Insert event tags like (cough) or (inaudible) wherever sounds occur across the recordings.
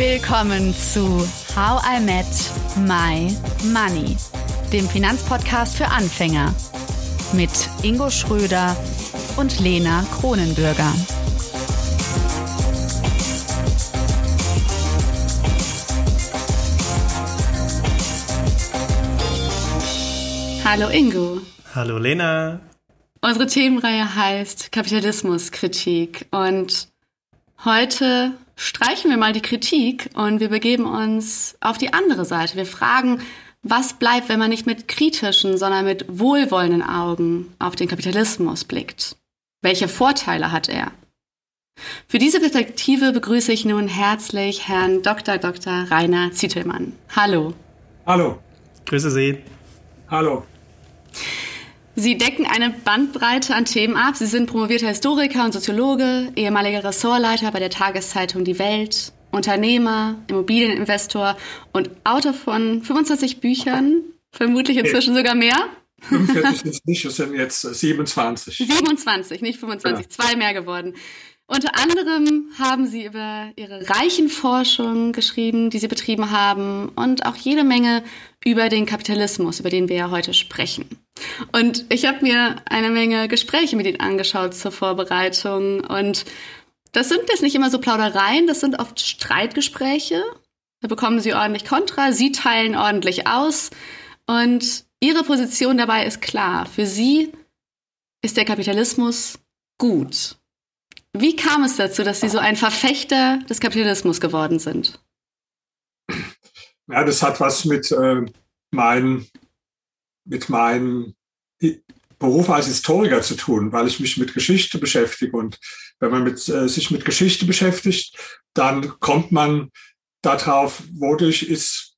Willkommen zu How I Met My Money, dem Finanzpodcast für Anfänger mit Ingo Schröder und Lena Kronenbürger. Hallo Ingo. Hallo Lena. Unsere Themenreihe heißt Kapitalismuskritik und heute streichen wir mal die Kritik und wir begeben uns auf die andere Seite. Wir fragen, was bleibt, wenn man nicht mit kritischen, sondern mit wohlwollenden Augen auf den Kapitalismus blickt? Welche Vorteile hat er? Für diese Perspektive begrüße ich nun herzlich Herrn Dr. Dr. Rainer Zietelmann. Hallo. Hallo. Grüße Sie. Hallo. Sie decken eine Bandbreite an Themen ab. Sie sind promovierter Historiker und Soziologe, ehemaliger Ressortleiter bei der Tageszeitung Die Welt, Unternehmer, Immobilieninvestor und Autor von 25 Büchern, vermutlich inzwischen sogar mehr. 45 ist nicht, es sind jetzt 27. 27, nicht 25, ja. zwei mehr geworden. Unter anderem haben sie über ihre reichen Forschung geschrieben, die sie betrieben haben und auch jede Menge über den Kapitalismus, über den wir ja heute sprechen. Und ich habe mir eine Menge Gespräche mit ihnen angeschaut zur Vorbereitung und das sind jetzt nicht immer so Plaudereien, das sind oft Streitgespräche. Da bekommen sie ordentlich Kontra, sie teilen ordentlich aus und ihre Position dabei ist klar. Für sie ist der Kapitalismus gut. Wie kam es dazu, dass Sie so ein Verfechter des Kapitalismus geworden sind? Ja, das hat was mit, äh, mein, mit meinem Beruf als Historiker zu tun, weil ich mich mit Geschichte beschäftige. Und wenn man mit, äh, sich mit Geschichte beschäftigt, dann kommt man darauf, wodurch ist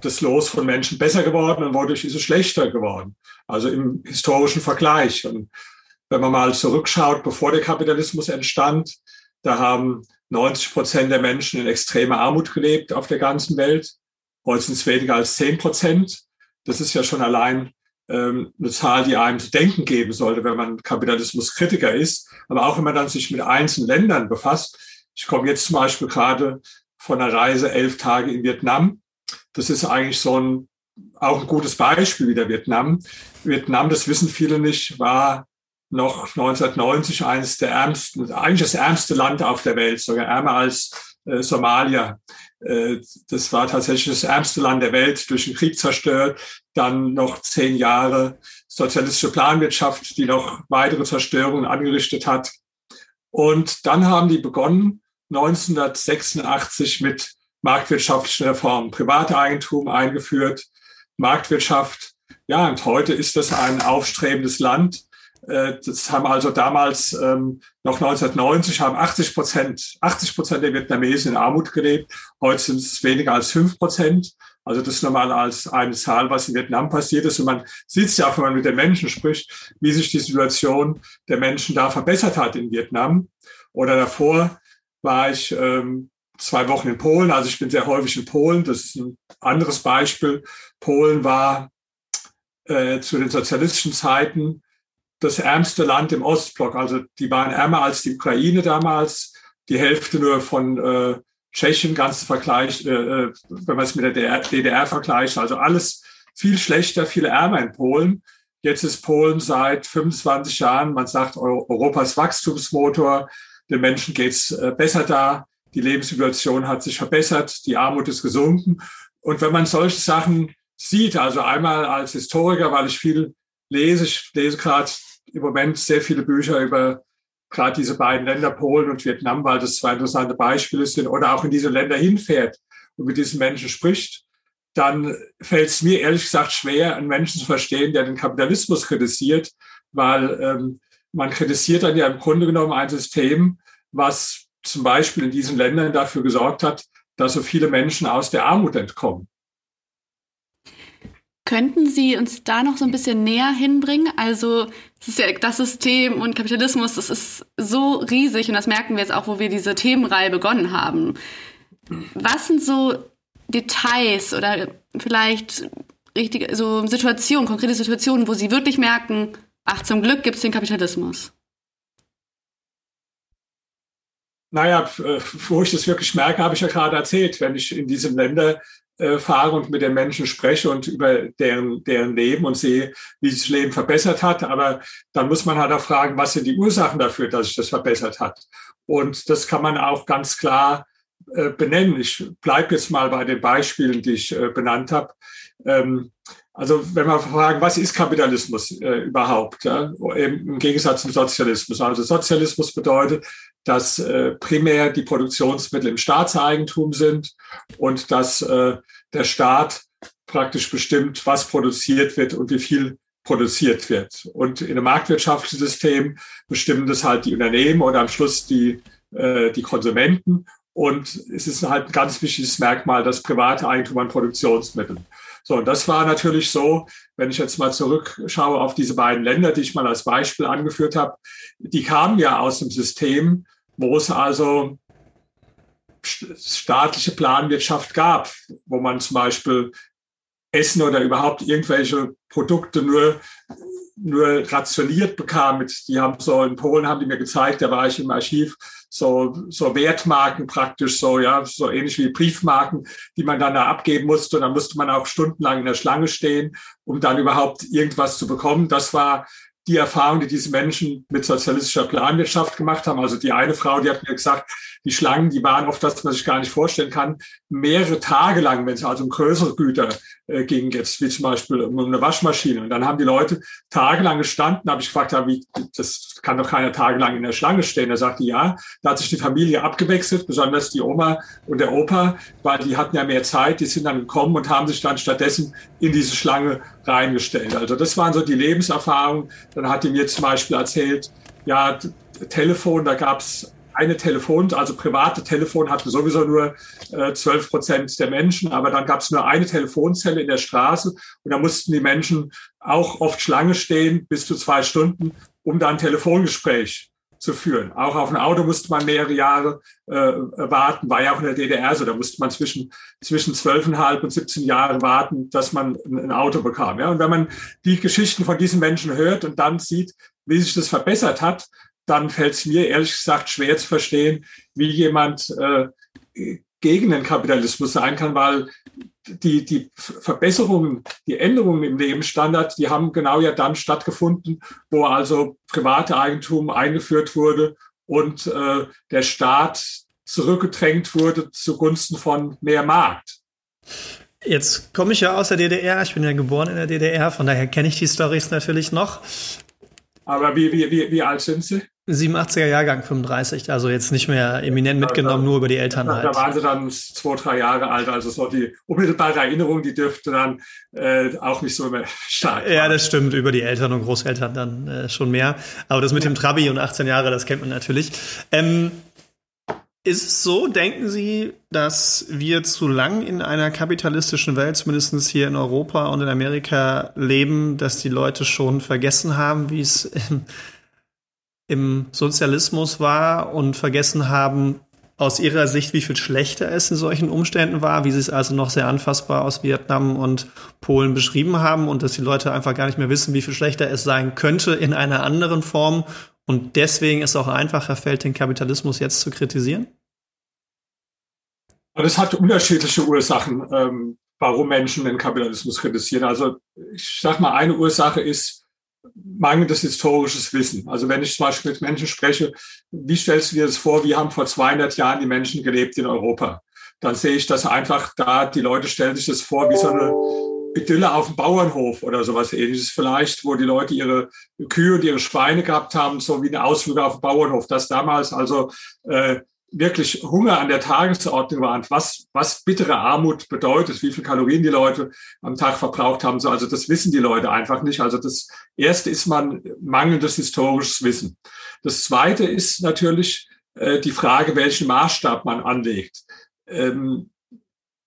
das Los von Menschen besser geworden und wodurch ist es schlechter geworden. Also im historischen Vergleich. Und wenn man mal zurückschaut, bevor der Kapitalismus entstand, da haben 90 Prozent der Menschen in extremer Armut gelebt auf der ganzen Welt. Heute sind es weniger als 10 Prozent. Das ist ja schon allein ähm, eine Zahl, die einem zu denken geben sollte, wenn man Kapitalismuskritiker ist. Aber auch wenn man dann sich mit einzelnen Ländern befasst. Ich komme jetzt zum Beispiel gerade von einer Reise elf Tage in Vietnam. Das ist eigentlich so ein, auch ein gutes Beispiel wieder Vietnam. Vietnam, das wissen viele nicht, war noch 1990 eines der ärmsten, eigentlich das ärmste Land auf der Welt, sogar ärmer als äh, Somalia. Äh, das war tatsächlich das ärmste Land der Welt, durch den Krieg zerstört. Dann noch zehn Jahre sozialistische Planwirtschaft, die noch weitere Zerstörungen angerichtet hat. Und dann haben die begonnen, 1986 mit marktwirtschaftlichen Reformen, Privateigentum eingeführt, Marktwirtschaft. Ja, und heute ist das ein aufstrebendes Land das haben also damals ähm, noch 1990 haben 80 Prozent, 80 Prozent der Vietnamesen in Armut gelebt. Heute sind es weniger als fünf Prozent. Also das ist normal als eine Zahl, was in Vietnam passiert ist. Und man sieht es ja auch, wenn man mit den Menschen spricht, wie sich die Situation der Menschen da verbessert hat in Vietnam. Oder davor war ich ähm, zwei Wochen in Polen. Also ich bin sehr häufig in Polen. Das ist ein anderes Beispiel. Polen war äh, zu den sozialistischen Zeiten das ärmste Land im Ostblock. Also die waren ärmer als die Ukraine damals, die Hälfte nur von äh, Tschechien, ganz Vergleich, äh, äh wenn man es mit der DDR, vergleicht. Also alles viel schlechter, viel ärmer in Polen. Jetzt ist Polen seit 25 Jahren, man sagt, Europas Wachstumsmotor. Den Menschen geht's äh, besser da. Die Lebenssituation hat sich verbessert. Die Armut ist gesunken. Und wenn man solche Sachen sieht, also einmal als Historiker, weil ich viel lese, ich lese gerade im Moment sehr viele Bücher über gerade diese beiden Länder, Polen und Vietnam, weil das zwei interessante Beispiele sind, oder auch in diese Länder hinfährt und mit diesen Menschen spricht, dann fällt es mir ehrlich gesagt schwer, einen Menschen zu verstehen, der den Kapitalismus kritisiert, weil ähm, man kritisiert dann ja im Grunde genommen ein System, was zum Beispiel in diesen Ländern dafür gesorgt hat, dass so viele Menschen aus der Armut entkommen. Könnten Sie uns da noch so ein bisschen näher hinbringen? Also, das ist ja das System und Kapitalismus, das ist so riesig und das merken wir jetzt auch, wo wir diese Themenreihe begonnen haben. Was sind so Details oder vielleicht richtige, so Situationen, konkrete Situationen, wo Sie wirklich merken, ach, zum Glück gibt es den Kapitalismus? Naja, äh, wo ich das wirklich merke, habe ich ja gerade erzählt. Wenn ich in diese Länder äh, fahre und mit den Menschen spreche und über deren, deren Leben und sehe, wie sich das Leben verbessert hat. Aber dann muss man halt auch fragen, was sind die Ursachen dafür, dass sich das verbessert hat. Und das kann man auch ganz klar äh, benennen. Ich bleibe jetzt mal bei den Beispielen, die ich äh, benannt habe. Ähm, also wenn wir fragen, was ist Kapitalismus äh, überhaupt, ja? im Gegensatz zum Sozialismus. Also Sozialismus bedeutet, dass äh, primär die Produktionsmittel im Staatseigentum sind und dass äh, der Staat praktisch bestimmt, was produziert wird und wie viel produziert wird. Und in einem marktwirtschaftlichen System bestimmen das halt die Unternehmen oder am Schluss die, äh, die Konsumenten. Und es ist halt ein ganz wichtiges Merkmal, das private Eigentum an Produktionsmitteln. So, und das war natürlich so, wenn ich jetzt mal zurückschaue auf diese beiden Länder, die ich mal als Beispiel angeführt habe, die kamen ja aus dem System, wo es also staatliche Planwirtschaft gab, wo man zum Beispiel Essen oder überhaupt irgendwelche Produkte nur nur rationiert bekam. Die haben so in Polen haben die mir gezeigt, da war ich im Archiv, so, so Wertmarken praktisch, so, ja, so ähnlich wie Briefmarken, die man dann da abgeben musste. Und dann musste man auch stundenlang in der Schlange stehen, um dann überhaupt irgendwas zu bekommen. Das war die Erfahrung, die diese Menschen mit sozialistischer Planwirtschaft gemacht haben. Also die eine Frau, die hat mir gesagt, die Schlangen, die waren oft, was man sich gar nicht vorstellen kann, mehrere Tage lang, wenn es also um größere Güter äh, ging, jetzt wie zum Beispiel um eine Waschmaschine. Und dann haben die Leute tagelang gestanden, habe ich gefragt, ja, wie, das kann doch keiner tagelang in der Schlange stehen. Er sagte, ja, da hat sich die Familie abgewechselt, besonders die Oma und der Opa, weil die hatten ja mehr Zeit, die sind dann gekommen und haben sich dann stattdessen in diese Schlange reingestellt. Also das waren so die Lebenserfahrungen. Dann hat die mir zum Beispiel erzählt, ja, Telefon, da gab es eine Telefon, also private Telefon hatten sowieso nur zwölf äh, Prozent der Menschen, aber dann gab es nur eine Telefonzelle in der Straße und da mussten die Menschen auch oft Schlange stehen, bis zu zwei Stunden, um da ein Telefongespräch zu führen. Auch auf ein Auto musste man mehrere Jahre äh, warten, war ja auch in der DDR so, da musste man zwischen zwischen zwölfeinhalb und 17 Jahren warten, dass man ein, ein Auto bekam. Ja? Und wenn man die Geschichten von diesen Menschen hört und dann sieht, wie sich das verbessert hat, dann fällt es mir ehrlich gesagt schwer zu verstehen, wie jemand äh, gegen den Kapitalismus sein kann, weil die, die Verbesserungen, die Änderungen im Lebensstandard, die haben genau ja dann stattgefunden, wo also private Eigentum eingeführt wurde und äh, der Staat zurückgedrängt wurde zugunsten von mehr Markt. Jetzt komme ich ja aus der DDR, ich bin ja geboren in der DDR, von daher kenne ich die Stories natürlich noch. Aber wie, wie, wie, wie alt sind Sie? 87er Jahrgang, 35, also jetzt nicht mehr eminent mitgenommen, ja, nur über die Eltern da, halt. Da waren sie dann zwei, drei Jahre alt, also so die unmittelbare Erinnerung, die dürfte dann äh, auch nicht so (laughs) stark Ja, das stimmt, über die Eltern und Großeltern dann äh, schon mehr. Aber das mit dem Trabi und 18 Jahre, das kennt man natürlich. Ähm, ist es so, denken Sie, dass wir zu lang in einer kapitalistischen Welt, zumindest hier in Europa und in Amerika, leben, dass die Leute schon vergessen haben, wie es im im Sozialismus war und vergessen haben, aus ihrer Sicht, wie viel schlechter es in solchen Umständen war, wie sie es also noch sehr anfassbar aus Vietnam und Polen beschrieben haben und dass die Leute einfach gar nicht mehr wissen, wie viel schlechter es sein könnte in einer anderen Form und deswegen es auch einfacher fällt, den Kapitalismus jetzt zu kritisieren? Das hat unterschiedliche Ursachen, ähm, warum Menschen den Kapitalismus kritisieren. Also ich sage mal, eine Ursache ist, mangelndes historisches Wissen. Also wenn ich zum Beispiel mit Menschen spreche, wie stellst du dir das vor, wie haben vor 200 Jahren die Menschen gelebt in Europa? Dann sehe ich, dass einfach da die Leute stellen sich das vor wie so eine Idylle auf dem Bauernhof oder sowas ähnliches vielleicht, wo die Leute ihre Kühe und ihre Schweine gehabt haben, so wie eine Ausflüge auf dem Bauernhof. Das damals also äh, wirklich Hunger an der Tagesordnung war und was, was bittere Armut bedeutet, wie viel Kalorien die Leute am Tag verbraucht haben. So, also das wissen die Leute einfach nicht. Also das erste ist man mangelndes historisches Wissen. Das zweite ist natürlich äh, die Frage, welchen Maßstab man anlegt. Ähm,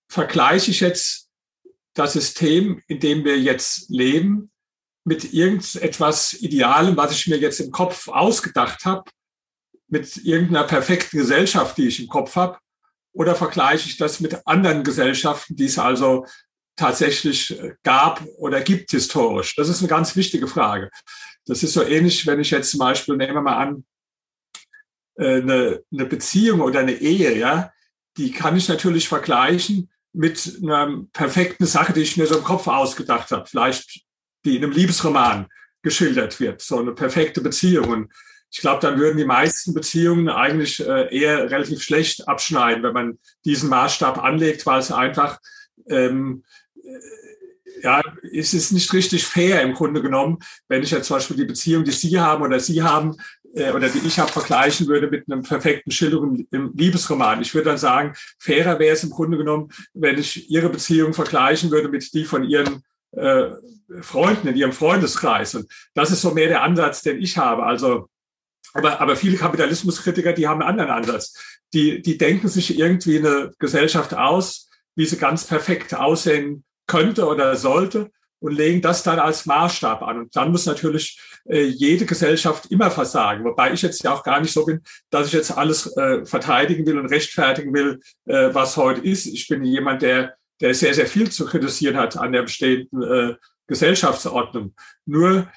vergleiche ich jetzt das System, in dem wir jetzt leben, mit irgendetwas Idealem, was ich mir jetzt im Kopf ausgedacht habe, mit irgendeiner perfekten Gesellschaft, die ich im Kopf habe, oder vergleiche ich das mit anderen Gesellschaften, die es also tatsächlich äh, gab oder gibt historisch? Das ist eine ganz wichtige Frage. Das ist so ähnlich, wenn ich jetzt zum Beispiel, nehmen wir mal an, äh, eine, eine Beziehung oder eine Ehe, ja, die kann ich natürlich vergleichen mit einer perfekten Sache, die ich mir so im Kopf ausgedacht habe. Vielleicht die in einem Liebesroman geschildert wird, so eine perfekte Beziehung. Und ich glaube, dann würden die meisten Beziehungen eigentlich äh, eher relativ schlecht abschneiden, wenn man diesen Maßstab anlegt, weil es einfach ähm, ja, es ist nicht richtig fair im Grunde genommen, wenn ich jetzt zum Beispiel die Beziehung, die Sie haben oder Sie haben äh, oder die ich habe, vergleichen würde mit einem perfekten Schilderung im Liebesroman. Ich würde dann sagen, fairer wäre es im Grunde genommen, wenn ich Ihre Beziehung vergleichen würde mit die von Ihren äh, Freunden in Ihrem Freundeskreis. Und das ist so mehr der Ansatz, den ich habe. Also aber, aber viele Kapitalismuskritiker, die haben einen anderen Ansatz. Die, die denken sich irgendwie eine Gesellschaft aus, wie sie ganz perfekt aussehen könnte oder sollte und legen das dann als Maßstab an. Und dann muss natürlich äh, jede Gesellschaft immer versagen. Wobei ich jetzt ja auch gar nicht so bin, dass ich jetzt alles äh, verteidigen will und rechtfertigen will, äh, was heute ist. Ich bin jemand, der, der sehr, sehr viel zu kritisieren hat an der bestehenden äh, Gesellschaftsordnung. Nur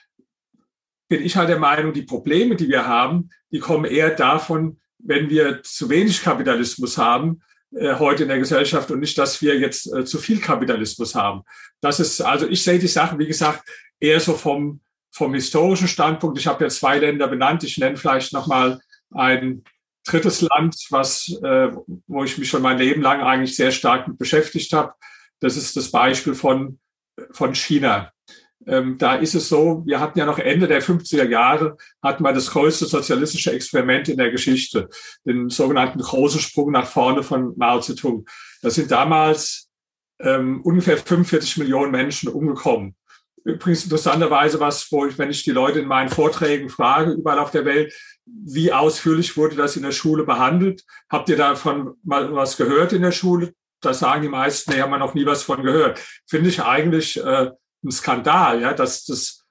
bin ich halt der Meinung, die Probleme, die wir haben, die kommen eher davon, wenn wir zu wenig Kapitalismus haben heute in der Gesellschaft und nicht, dass wir jetzt äh, zu viel Kapitalismus haben. Das ist, also ich sehe die Sachen, wie gesagt, eher so vom, vom historischen Standpunkt. Ich habe ja zwei Länder benannt. Ich nenne vielleicht nochmal ein drittes Land, was, äh, wo ich mich schon mein Leben lang eigentlich sehr stark mit beschäftigt habe. Das ist das Beispiel von, von China. Ähm, da ist es so, wir hatten ja noch Ende der 50er Jahre, hatten wir das größte sozialistische Experiment in der Geschichte, den sogenannten großen Sprung nach vorne von Mao Zedong. Da sind damals ähm, ungefähr 45 Millionen Menschen umgekommen. Übrigens interessanterweise was, wo ich, wenn ich die Leute in meinen Vorträgen frage, überall auf der Welt, wie ausführlich wurde das in der Schule behandelt? Habt ihr davon mal was gehört in der Schule? Da sagen die meisten, nee, haben wir noch nie was von gehört. Finde ich eigentlich äh, ein Skandal, ja, dass das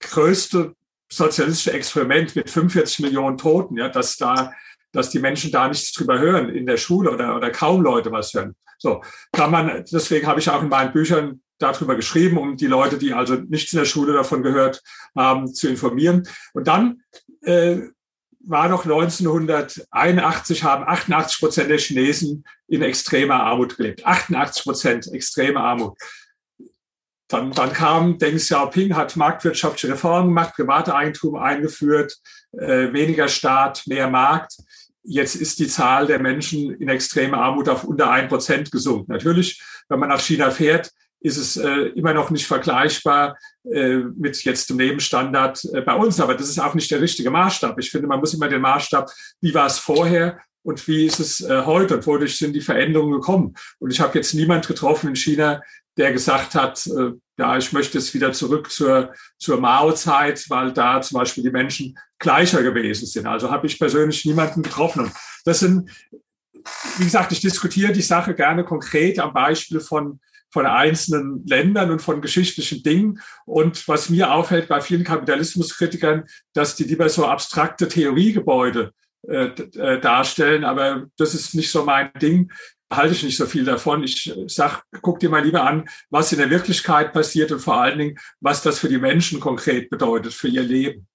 größte sozialistische Experiment mit 45 Millionen Toten, ja, dass da, dass die Menschen da nichts drüber hören in der Schule oder, oder kaum Leute was hören. So kann man, deswegen habe ich auch in meinen Büchern darüber geschrieben, um die Leute, die also nichts in der Schule davon gehört haben, zu informieren. Und dann äh, war noch 1981, haben 88 Prozent der Chinesen in extremer Armut gelebt. 88 Prozent extreme Armut. Dann, dann kam Deng Xiaoping, hat marktwirtschaftliche Reformen gemacht, private Eigentum eingeführt, äh, weniger Staat, mehr Markt. Jetzt ist die Zahl der Menschen in extremer Armut auf unter ein Prozent gesunken. Natürlich, wenn man nach China fährt, ist es äh, immer noch nicht vergleichbar äh, mit jetzt dem Lebensstandard äh, bei uns. Aber das ist auch nicht der richtige Maßstab. Ich finde, man muss immer den Maßstab, wie war es vorher und wie ist es äh, heute und wodurch sind die Veränderungen gekommen. Und ich habe jetzt niemand getroffen in China, der gesagt hat, äh, ja, ich möchte es wieder zurück zur, zur Mao-Zeit, weil da zum Beispiel die Menschen gleicher gewesen sind. Also habe ich persönlich niemanden getroffen. Und das sind, wie gesagt, ich diskutiere die Sache gerne konkret am Beispiel von, von einzelnen Ländern und von geschichtlichen Dingen. Und was mir auffällt bei vielen Kapitalismuskritikern, dass die lieber so abstrakte Theoriegebäude äh darstellen, aber das ist nicht so mein Ding halte ich nicht so viel davon. Ich sag, guck dir mal lieber an, was in der Wirklichkeit passiert und vor allen Dingen, was das für die Menschen konkret bedeutet, für ihr Leben.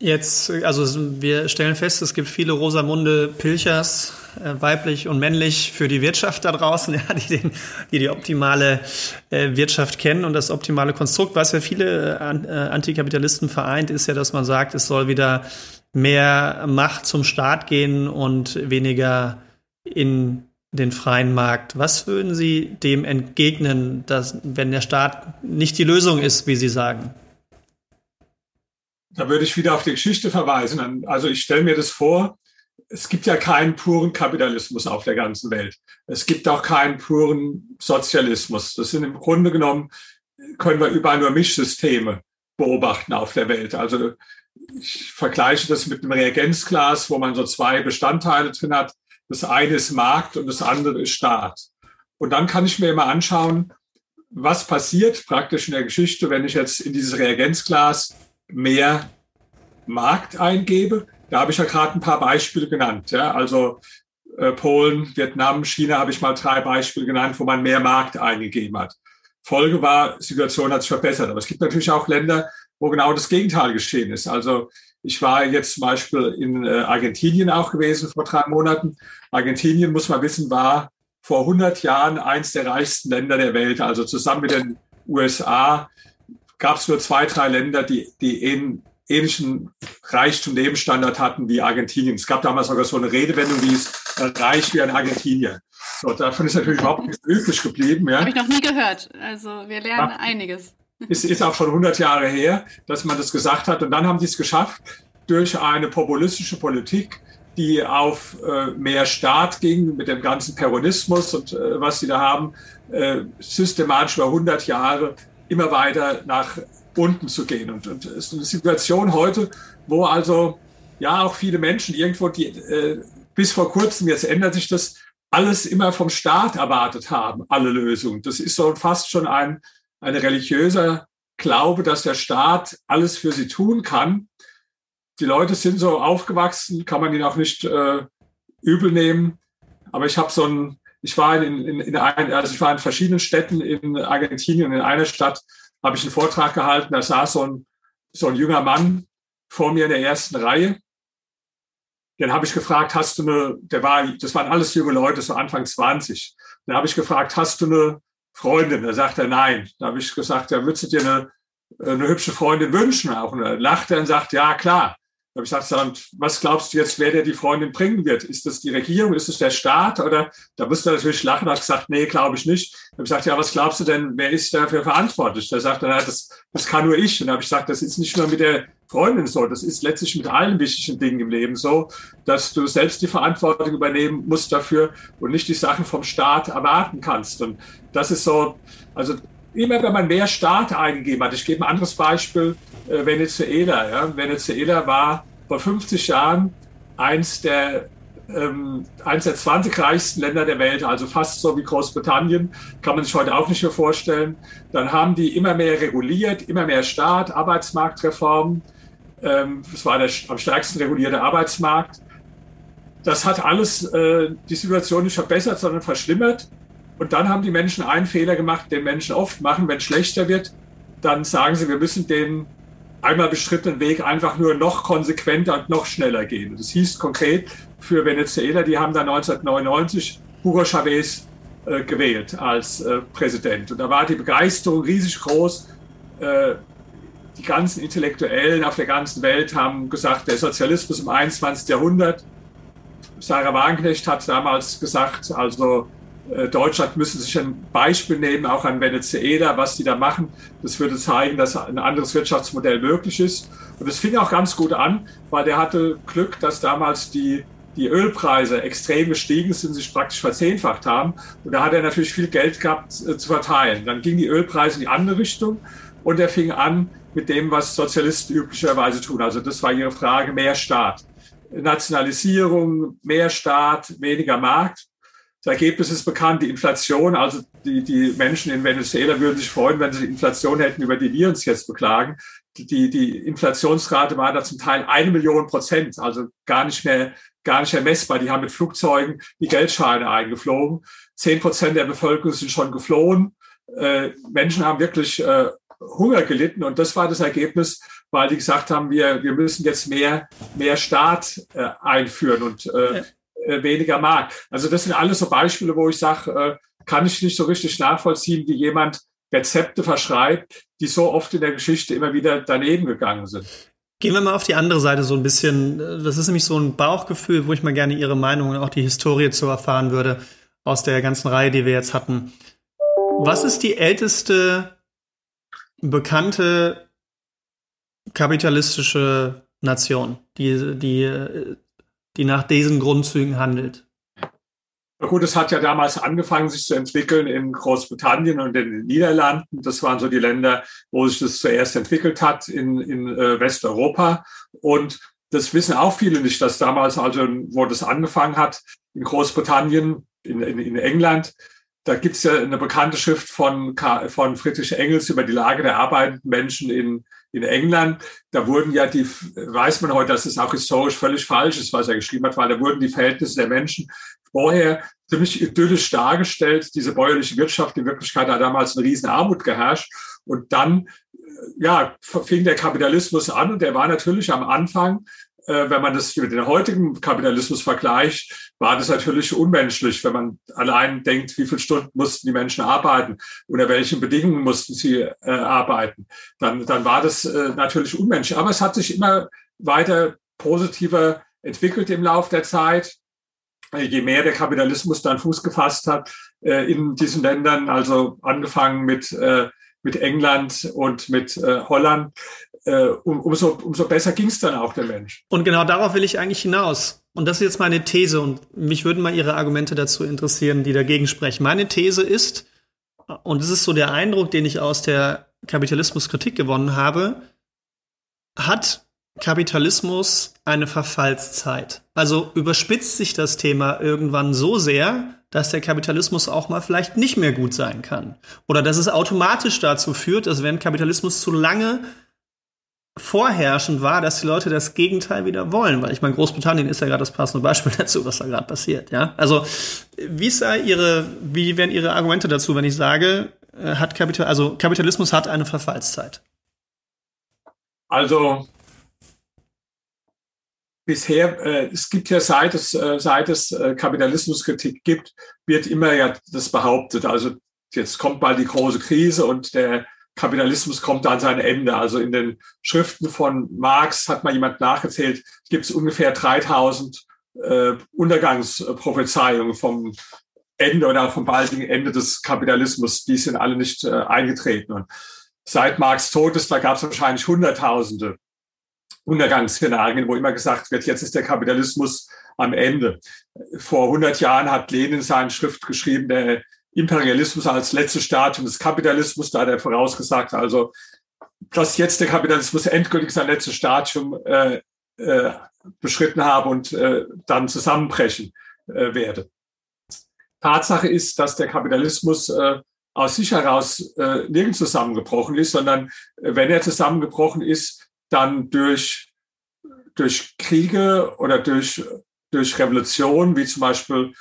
Jetzt, also wir stellen fest, es gibt viele Rosamunde Pilchers, äh, weiblich und männlich, für die Wirtschaft da draußen, (laughs) ja, die, den, die die optimale äh, Wirtschaft kennen und das optimale Konstrukt. Was ja viele äh, Antikapitalisten vereint, ist ja, dass man sagt, es soll wieder mehr Macht zum Staat gehen und weniger in den freien Markt. Was würden Sie dem entgegnen, dass, wenn der Staat nicht die Lösung ist, wie Sie sagen? Da würde ich wieder auf die Geschichte verweisen. Also ich stelle mir das vor, es gibt ja keinen puren Kapitalismus auf der ganzen Welt. Es gibt auch keinen puren Sozialismus. Das sind im Grunde genommen, können wir überall nur Mischsysteme beobachten auf der Welt. Also ich vergleiche das mit einem Reagenzglas, wo man so zwei Bestandteile drin hat. Das eine ist Markt und das andere ist Staat. Und dann kann ich mir immer anschauen, was passiert praktisch in der Geschichte, wenn ich jetzt in dieses Reagenzglas mehr Markt eingebe. Da habe ich ja gerade ein paar Beispiele genannt. Ja? Also äh, Polen, Vietnam, China habe ich mal drei Beispiele genannt, wo man mehr Markt eingegeben hat. Folge war, Situation hat sich verbessert. Aber es gibt natürlich auch Länder, wo genau das Gegenteil geschehen ist. Also Ich war jetzt zum Beispiel in äh, Argentinien auch gewesen vor drei Monaten. Argentinien, muss man wissen, war vor 100 Jahren eins der reichsten Länder der Welt. Also zusammen mit den USA gab es nur zwei, drei Länder, die, die ähnlichen Reichtum Lebensstandard hatten wie Argentinien. Es gab damals sogar so eine Redewendung, die ist äh, reich wie ein Argentinier. So, davon ist natürlich überhaupt nichts übrig geblieben. Ja. Habe ich noch nie gehört. Also wir lernen ja. einiges. Es ist auch schon 100 Jahre her, dass man das gesagt hat. Und dann haben sie es geschafft, durch eine populistische Politik, die auf äh, mehr Staat ging, mit dem ganzen Peronismus und äh, was sie da haben, äh, systematisch über 100 Jahre immer weiter nach unten zu gehen. Und, und es ist eine Situation heute, wo also ja auch viele Menschen irgendwo, die äh, bis vor kurzem, jetzt ändert sich das, alles immer vom Staat erwartet haben, alle Lösungen. Das ist so fast schon ein, ein religiöser Glaube, dass der Staat alles für sie tun kann. Die Leute sind so aufgewachsen, kann man ihnen auch nicht äh, übel nehmen. Aber ich habe so ein, ich war in, in, in ein, also ich war in verschiedenen Städten in Argentinien. In einer Stadt habe ich einen Vortrag gehalten. Da saß so ein, so ein junger Mann vor mir in der ersten Reihe. Den habe ich gefragt, hast du eine, der war, das waren alles junge Leute, so Anfang 20. Dann habe ich gefragt, hast du eine Freundin? Da sagt er nein. Da habe ich gesagt, ja, würdest du dir eine, eine hübsche Freundin wünschen? Auch. Und dann lacht er und sagt, ja, klar. Da habe ich gesagt, was glaubst du jetzt, wer dir die Freundin bringen wird? Ist das die Regierung? Ist es der Staat? Oder da musste er natürlich lachen, hat gesagt, nee, glaube ich nicht. Da habe ich gesagt, ja, was glaubst du denn, wer ist dafür verantwortlich? Da sagt er, das, das kann nur ich. Und da habe ich gesagt, das ist nicht nur mit der Freundin so, das ist letztlich mit allen wichtigen Dingen im Leben so, dass du selbst die Verantwortung übernehmen musst dafür und nicht die Sachen vom Staat erwarten kannst. Und das ist so, also immer wenn man mehr Staat eingegeben hat, ich gebe ein anderes Beispiel, äh, Venezuela. Ja. Venezuela war vor 50 Jahren eins der, ähm, eins der 20 reichsten Länder der Welt, also fast so wie Großbritannien, kann man sich heute auch nicht mehr vorstellen. Dann haben die immer mehr reguliert, immer mehr Staat, Arbeitsmarktreformen. Ähm, das war der am stärksten regulierte Arbeitsmarkt. Das hat alles äh, die Situation nicht verbessert, sondern verschlimmert. Und dann haben die Menschen einen Fehler gemacht, den Menschen oft machen, wenn es schlechter wird, dann sagen sie, wir müssen den einmal beschrittenen Weg einfach nur noch konsequenter und noch schneller gehen. Das hieß konkret für Venezuela, die haben dann 1999 Hugo Chavez äh, gewählt als äh, Präsident. Und da war die Begeisterung riesig groß. Äh, die ganzen Intellektuellen auf der ganzen Welt haben gesagt, der Sozialismus im 21. Jahrhundert. Sarah Wagenknecht hat damals gesagt, also Deutschland müsste sich ein Beispiel nehmen, auch an Venezuela, was die da machen. Das würde zeigen, dass ein anderes Wirtschaftsmodell möglich ist. Und es fing auch ganz gut an, weil der hatte Glück, dass damals die, die Ölpreise extrem gestiegen sind, sich praktisch verzehnfacht haben. Und da hat er natürlich viel Geld gehabt äh, zu verteilen. Dann gingen die Ölpreise in die andere Richtung und er fing an mit dem, was Sozialisten üblicherweise tun. Also das war Ihre Frage, mehr Staat. Nationalisierung, mehr Staat, weniger Markt. Das Ergebnis ist bekannt, die Inflation, also die, die Menschen in Venezuela würden sich freuen, wenn sie die Inflation hätten, über die wir uns jetzt beklagen. Die, die Inflationsrate war da zum Teil eine Million Prozent, also gar nicht mehr, gar nicht mehr messbar. Die haben mit Flugzeugen die Geldscheine eingeflogen. Zehn Prozent der Bevölkerung sind schon geflohen. Äh, Menschen haben wirklich äh, Hunger gelitten und das war das Ergebnis, weil die gesagt haben, wir, wir müssen jetzt mehr, mehr Staat äh, einführen und äh, weniger mag. Also das sind alles so Beispiele, wo ich sage, äh, kann ich nicht so richtig nachvollziehen, wie jemand Rezepte verschreibt, die so oft in der Geschichte immer wieder daneben gegangen sind. Gehen wir mal auf die andere Seite so ein bisschen. Das ist nämlich so ein Bauchgefühl, wo ich mal gerne Ihre Meinung und auch die Historie zu erfahren würde aus der ganzen Reihe, die wir jetzt hatten. Was ist die älteste bekannte kapitalistische Nation, die, die die nach diesen Grundzügen handelt. Gut, es hat ja damals angefangen, sich zu entwickeln in Großbritannien und in den Niederlanden. Das waren so die Länder, wo sich das zuerst entwickelt hat in, in äh, Westeuropa. Und das wissen auch viele nicht, dass damals, also wo das angefangen hat, in Großbritannien, in, in, in England, da gibt's ja eine bekannte Schrift von, von Friedrich Engels über die Lage der arbeitenden Menschen in, in England, da wurden ja die, weiß man heute, dass es auch historisch völlig falsch ist, was er geschrieben hat, weil da wurden die Verhältnisse der Menschen vorher ziemlich idyllisch dargestellt. Diese bäuerliche Wirtschaft, in Wirklichkeit hat damals eine riesen Armut geherrscht. Und dann, ja, fing der Kapitalismus an und der war natürlich am Anfang äh, wenn man das mit dem heutigen Kapitalismus vergleicht, war das natürlich unmenschlich, wenn man allein denkt, wie viele Stunden mussten die Menschen arbeiten, unter welchen Bedingungen mussten sie äh, arbeiten. Dann, dann war das äh, natürlich unmenschlich. Aber es hat sich immer weiter positiver entwickelt im Laufe der Zeit. Äh, je mehr der Kapitalismus dann Fuß gefasst hat äh, in diesen Ländern, also angefangen mit äh, mit England und mit äh, Holland, äh, um, umso, umso besser ging es dann auch der Mensch. Und genau darauf will ich eigentlich hinaus. Und das ist jetzt meine These und mich würden mal Ihre Argumente dazu interessieren, die dagegen sprechen. Meine These ist, und das ist so der Eindruck, den ich aus der Kapitalismuskritik gewonnen habe, hat Kapitalismus eine Verfallszeit. Also überspitzt sich das Thema irgendwann so sehr, dass der Kapitalismus auch mal vielleicht nicht mehr gut sein kann. Oder dass es automatisch dazu führt, dass wenn Kapitalismus zu lange vorherrschend war, dass die Leute das Gegenteil wieder wollen, weil ich meine, Großbritannien ist ja gerade das passende Beispiel (laughs) dazu, was da gerade passiert, ja. Also, wie sei Ihre, wie wären Ihre Argumente dazu, wenn ich sage, äh, hat Kapital, also Kapitalismus hat eine Verfallszeit? Also, bisher, äh, es gibt ja seit es, äh, seit es äh, Kapitalismuskritik gibt, wird immer ja das behauptet. Also jetzt kommt bald die große Krise und der Kapitalismus kommt an sein Ende. Also in den Schriften von Marx hat mal jemand nachgezählt, gibt es ungefähr 3000 äh, Untergangsprophezeiungen vom Ende oder vom baldigen Ende des Kapitalismus. Die sind alle nicht äh, eingetreten. Und seit Marx tot ist, da gab es wahrscheinlich Hunderttausende Untergangsszenarien, wo immer gesagt wird, jetzt ist der Kapitalismus am Ende. Vor 100 Jahren hat Lenin seine Schrift geschrieben, der Imperialismus als letztes Stadium des Kapitalismus, da hat er vorausgesagt, also dass jetzt der Kapitalismus endgültig sein letztes Stadium äh, äh, beschritten habe und äh, dann zusammenbrechen äh, werde. Tatsache ist, dass der Kapitalismus äh, aus sich heraus äh, nirgends zusammengebrochen ist, sondern äh, wenn er zusammengebrochen ist, dann durch, durch Kriege oder durch, durch Revolutionen, wie zum Beispiel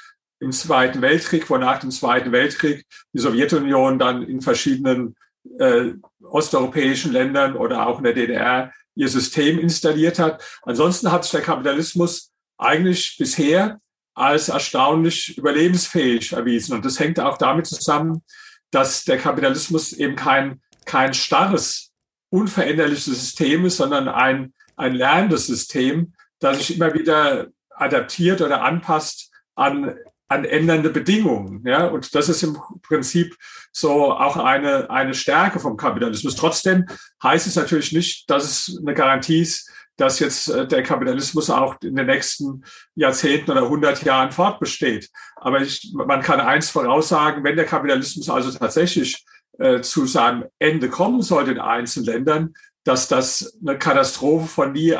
im Zweiten Weltkrieg, wo nach dem Zweiten Weltkrieg die Sowjetunion dann in verschiedenen äh, osteuropäischen Ländern oder auch in der DDR ihr System installiert hat. Ansonsten hat sich der Kapitalismus eigentlich bisher als erstaunlich überlebensfähig erwiesen. Und das hängt auch damit zusammen, dass der Kapitalismus eben kein, kein starres unveränderliches System ist, sondern ein, ein lernendes System, das sich immer wieder adaptiert oder anpasst an, an ändernde Bedingungen. Ja? Und das ist im Prinzip so auch eine, eine Stärke vom Kapitalismus. Trotzdem heißt es natürlich nicht, dass es eine Garantie ist, dass jetzt äh, der Kapitalismus auch in den nächsten Jahrzehnten oder 100 Jahren fortbesteht. Aber ich, man kann eins voraussagen, wenn der Kapitalismus also tatsächlich äh, zu seinem Ende kommen sollte in einzelnen Ländern, dass das eine Katastrophe von nie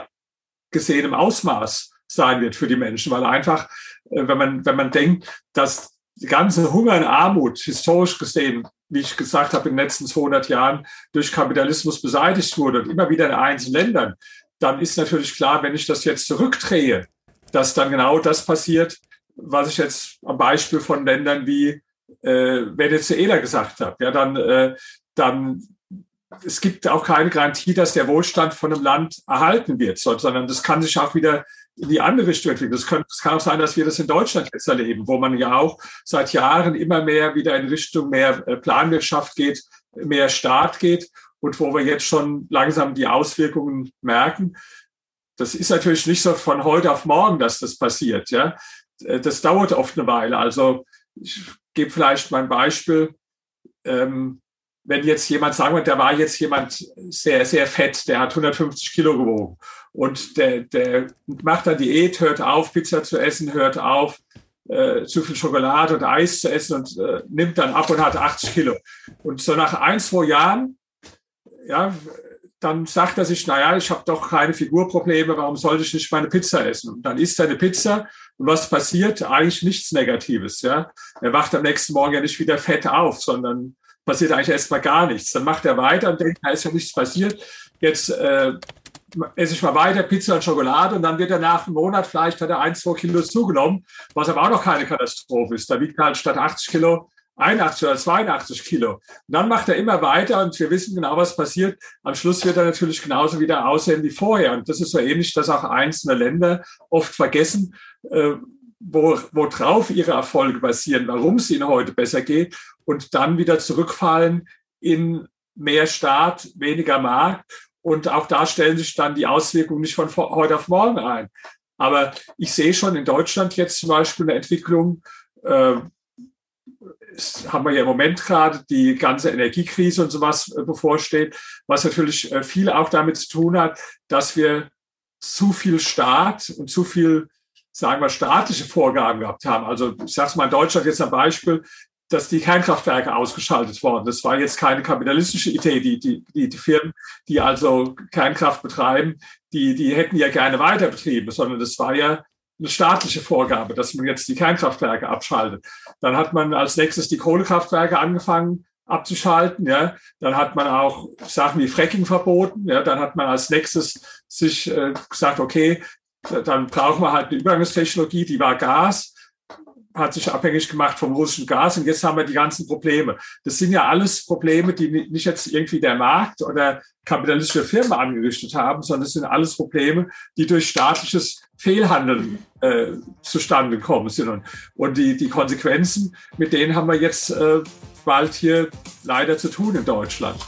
gesehenem Ausmaß sein wird für die Menschen, weil einfach, äh, wenn man, wenn man denkt, dass die ganze Hunger und Armut historisch gesehen, wie ich gesagt habe, in den letzten 200 Jahren durch Kapitalismus beseitigt wurde und immer wieder in einzelnen Ländern, dann ist natürlich klar, wenn ich das jetzt zurückdrehe, dass dann genau das passiert, was ich jetzt am Beispiel von Ländern wie äh, Venezuela gesagt habe, ja, dann, äh, dann es gibt auch keine Garantie, dass der Wohlstand von einem Land erhalten wird, sondern das kann sich auch wieder die andere Richtung entwickeln. Das, kann, das kann auch sein, dass wir das in Deutschland jetzt erleben, wo man ja auch seit Jahren immer mehr wieder in Richtung mehr äh, Planwirtschaft geht, mehr Staat geht und wo wir jetzt schon langsam die Auswirkungen merken. Das ist natürlich nicht so von heute auf morgen, dass das passiert. Ja, äh, das dauert oft eine Weile. Also ich gebe vielleicht mein Beispiel. Ähm, wenn jetzt jemand sagen wir, der war jetzt jemand sehr, sehr fett, der hat 150 Kilo gewogen und der, der macht dann Diät, hört auf, Pizza zu essen, hört auf, äh, zu viel Schokolade und Eis zu essen und äh, nimmt dann ab und hat 80 Kilo. Und so nach ein, zwei Jahren, ja, dann sagt er sich, naja, ich habe doch keine Figurprobleme, warum sollte ich nicht meine Pizza essen? Und dann isst er eine Pizza und was passiert? Eigentlich nichts Negatives. Ja? Er wacht am nächsten Morgen ja nicht wieder fett auf, sondern passiert eigentlich erstmal gar nichts. Dann macht er weiter und denkt, da ist ja nichts passiert. jetzt äh, esse ich mal weiter Pizza und Schokolade und dann wird er nach einem Monat vielleicht hat er ein, zwei Kilo zugenommen, was aber auch noch keine Katastrophe ist. Da wiegt er halt statt 80 Kilo 81 oder 82 Kilo. Und dann macht er immer weiter und wir wissen genau, was passiert. Am Schluss wird er natürlich genauso wieder aussehen wie vorher. Und das ist so ähnlich, dass auch einzelne Länder oft vergessen, äh, wo, worauf ihre Erfolge basieren, warum es ihnen heute besser geht und dann wieder zurückfallen in mehr Staat, weniger Markt. Und auch da stellen sich dann die Auswirkungen nicht von heute auf morgen ein. Aber ich sehe schon in Deutschland jetzt zum Beispiel eine Entwicklung, äh, haben wir ja im Moment gerade die ganze Energiekrise und sowas äh, bevorsteht, was natürlich äh, viel auch damit zu tun hat, dass wir zu viel Staat und zu viel, sagen wir, staatliche Vorgaben gehabt haben. Also ich sage es mal in Deutschland jetzt ein Beispiel, dass die Kernkraftwerke ausgeschaltet wurden. Das war jetzt keine kapitalistische Idee. Die, die, die, die Firmen, die also Kernkraft betreiben, die, die hätten ja gerne weiter betrieben, sondern das war ja eine staatliche Vorgabe, dass man jetzt die Kernkraftwerke abschaltet. Dann hat man als nächstes die Kohlekraftwerke angefangen abzuschalten. Ja, dann hat man auch Sachen wie Fracking verboten. Ja, dann hat man als nächstes sich äh, gesagt, okay, dann brauchen wir halt eine Übergangstechnologie, die war Gas hat sich abhängig gemacht vom russischen Gas und jetzt haben wir die ganzen Probleme. Das sind ja alles Probleme, die nicht jetzt irgendwie der Markt oder kapitalistische Firmen angerichtet haben, sondern es sind alles Probleme, die durch staatliches Fehlhandeln äh, zustande gekommen sind. Und, die, die Konsequenzen, mit denen haben wir jetzt äh, bald hier leider zu tun in Deutschland.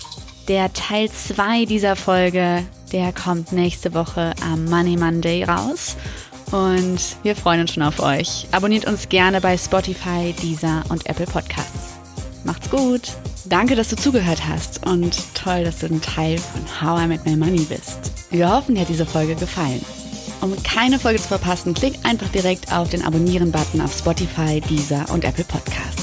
Der Teil 2 dieser Folge, der kommt nächste Woche am Money Monday raus. Und wir freuen uns schon auf euch. Abonniert uns gerne bei Spotify, Deezer und Apple Podcasts. Macht's gut. Danke, dass du zugehört hast und toll, dass du ein Teil von How I Met My Money bist. Wir hoffen, dir hat diese Folge gefallen. Um keine Folge zu verpassen, klick einfach direkt auf den Abonnieren-Button auf Spotify, Deezer und Apple Podcasts.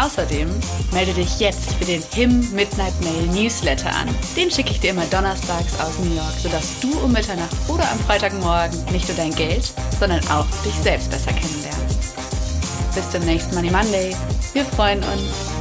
Außerdem melde dich jetzt für den HIM Midnight Mail Newsletter an. Den schicke ich dir immer donnerstags aus New York, sodass du um Mitternacht oder am Freitagmorgen nicht nur dein Geld, sondern auch dich selbst besser kennenlernst. Bis zum nächsten Money Monday. Wir freuen uns.